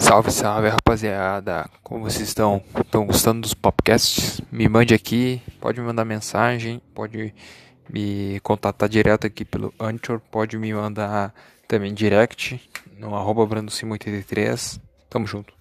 Salve, salve, rapaziada. Como vocês estão? Estão gostando dos podcasts? Me mande aqui, pode me mandar mensagem, pode me contatar direto aqui pelo Anchor, pode me mandar também direct no arroba 83 Tamo junto.